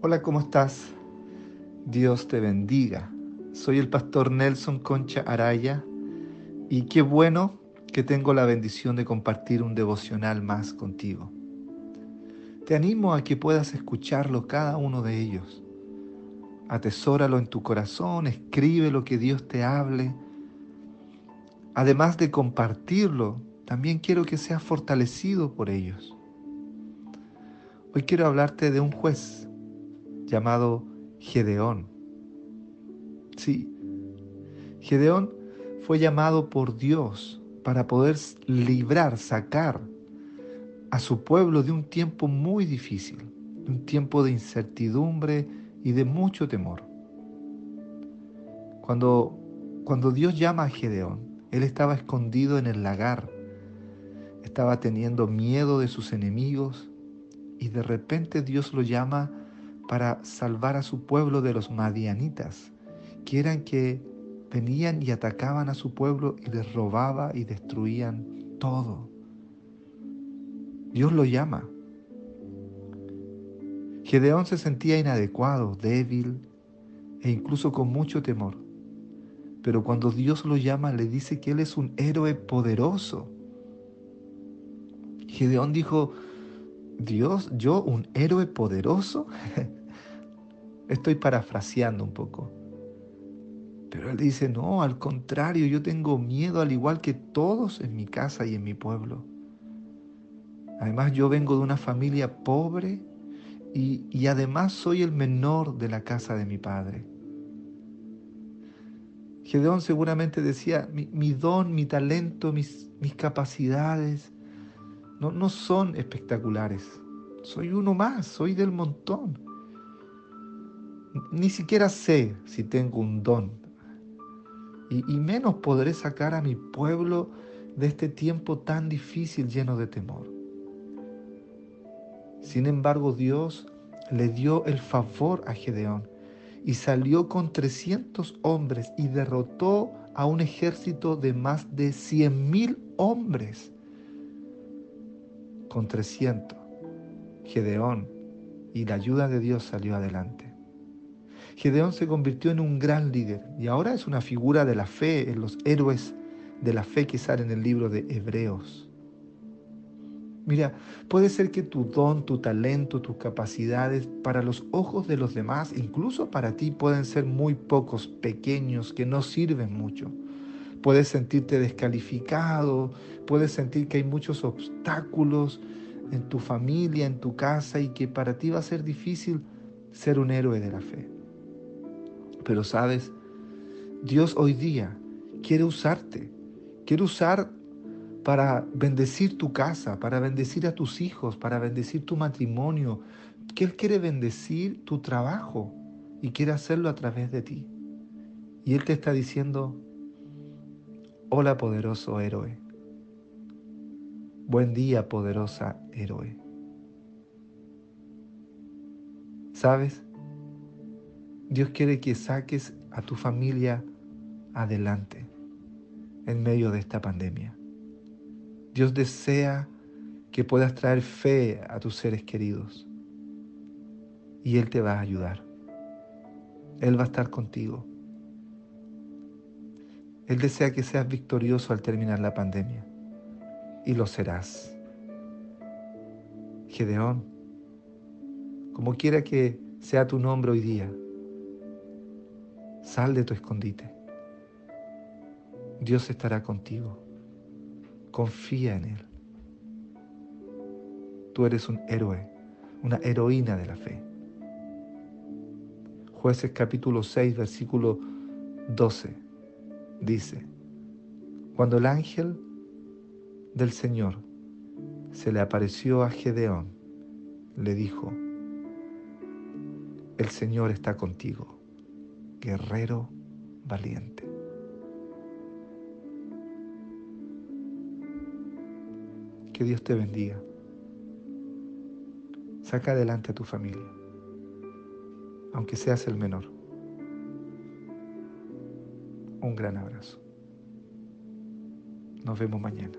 Hola, ¿cómo estás? Dios te bendiga. Soy el pastor Nelson Concha Araya y qué bueno que tengo la bendición de compartir un devocional más contigo. Te animo a que puedas escucharlo cada uno de ellos. Atesóralo en tu corazón, escribe lo que Dios te hable. Además de compartirlo, también quiero que seas fortalecido por ellos. Hoy quiero hablarte de un juez llamado Gedeón. Sí, Gedeón fue llamado por Dios para poder librar, sacar a su pueblo de un tiempo muy difícil, un tiempo de incertidumbre y de mucho temor. Cuando, cuando Dios llama a Gedeón, él estaba escondido en el lagar, estaba teniendo miedo de sus enemigos y de repente Dios lo llama para salvar a su pueblo de los madianitas, que eran que venían y atacaban a su pueblo y les robaba y destruían todo. Dios lo llama. Gedeón se sentía inadecuado, débil e incluso con mucho temor. Pero cuando Dios lo llama, le dice que Él es un héroe poderoso. Gedeón dijo, Dios, yo un héroe poderoso. Estoy parafraseando un poco. Pero él dice, no, al contrario, yo tengo miedo al igual que todos en mi casa y en mi pueblo. Además, yo vengo de una familia pobre y, y además soy el menor de la casa de mi padre. Gedeón seguramente decía, mi, don, mi talento, mis, mis capacidades no, no son espectaculares. Soy uno más, soy del montón ni siquiera sé si tengo un don. Y, menos podré sacar a mi pueblo de este tiempo tan difícil lleno de temor. Sin embargo, Dios le dio el favor a Gedeón y salió con 300 hombres y derrotó a un ejército de más de 100 mil hombres. Con 300, Gedeón y la ayuda de Dios salió adelante. Gedeón se convirtió en un gran líder y ahora es una figura de la fe, en los héroes de la fe que sale en el libro de Hebreos. Mira, puede ser que tu don, tu talento, tus capacidades para los ojos de los demás, incluso para ti, pueden ser muy pocos, pequeños, que no sirven mucho. Puedes sentirte descalificado, puedes sentir que hay muchos obstáculos en tu familia, en tu casa y que para ti va a ser difícil ser un héroe de la fe. Pero sabes, Dios hoy día quiere usarte, quiere usar para bendecir tu casa, para bendecir a tus hijos, para bendecir tu matrimonio, que Él quiere bendecir tu trabajo y quiere hacerlo a través de ti. Y Él te está diciendo, hola poderoso héroe, buen día poderosa héroe. ¿Sabes? Dios quiere que saques a tu familia adelante en medio de esta pandemia. Dios desea que puedas traer fe a tus seres queridos y Él te va a ayudar. Él va a estar contigo. Él desea que seas victorioso al terminar la pandemia y lo serás. Gedeón, como quiera que sea tu nombre hoy día, Sal de tu escondite. Dios estará contigo. Confía en Él. Tú eres un héroe, una heroína de la fe. Jueces capítulo 6, versículo 12 dice, cuando el ángel del Señor se le apareció a Gedeón, le dijo, el Señor está contigo, guerrero valiente. Que Dios te bendiga. Saca adelante a tu familia, aunque seas el menor. Un gran abrazo. Nos vemos mañana.